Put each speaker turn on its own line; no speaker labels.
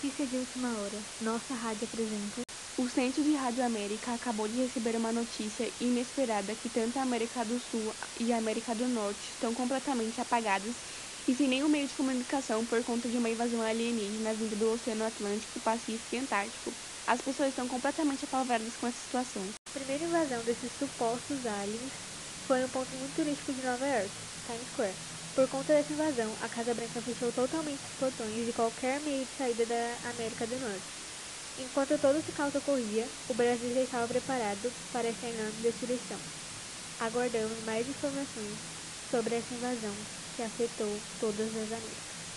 Notícia de última hora. Nossa rádio apresenta.
O Centro de Rádio América acabou de receber uma notícia inesperada que tanto a América do Sul e a América do Norte estão completamente apagadas e sem nenhum meio de comunicação por conta de uma invasão alienígena vinda do Oceano Atlântico, Pacífico e Antártico. As pessoas estão completamente apavoradas com essa situação.
A primeira invasão desses supostos aliens foi um ponto muito turístico de Nova York, Times Square. Por conta dessa invasão, a Casa Branca fechou totalmente os portões de qualquer meio de saída da América do Norte. Enquanto todo esse caos ocorria, o Brasil já estava preparado para essa enorme destruição. Aguardamos mais informações sobre essa invasão que afetou todas as Américas.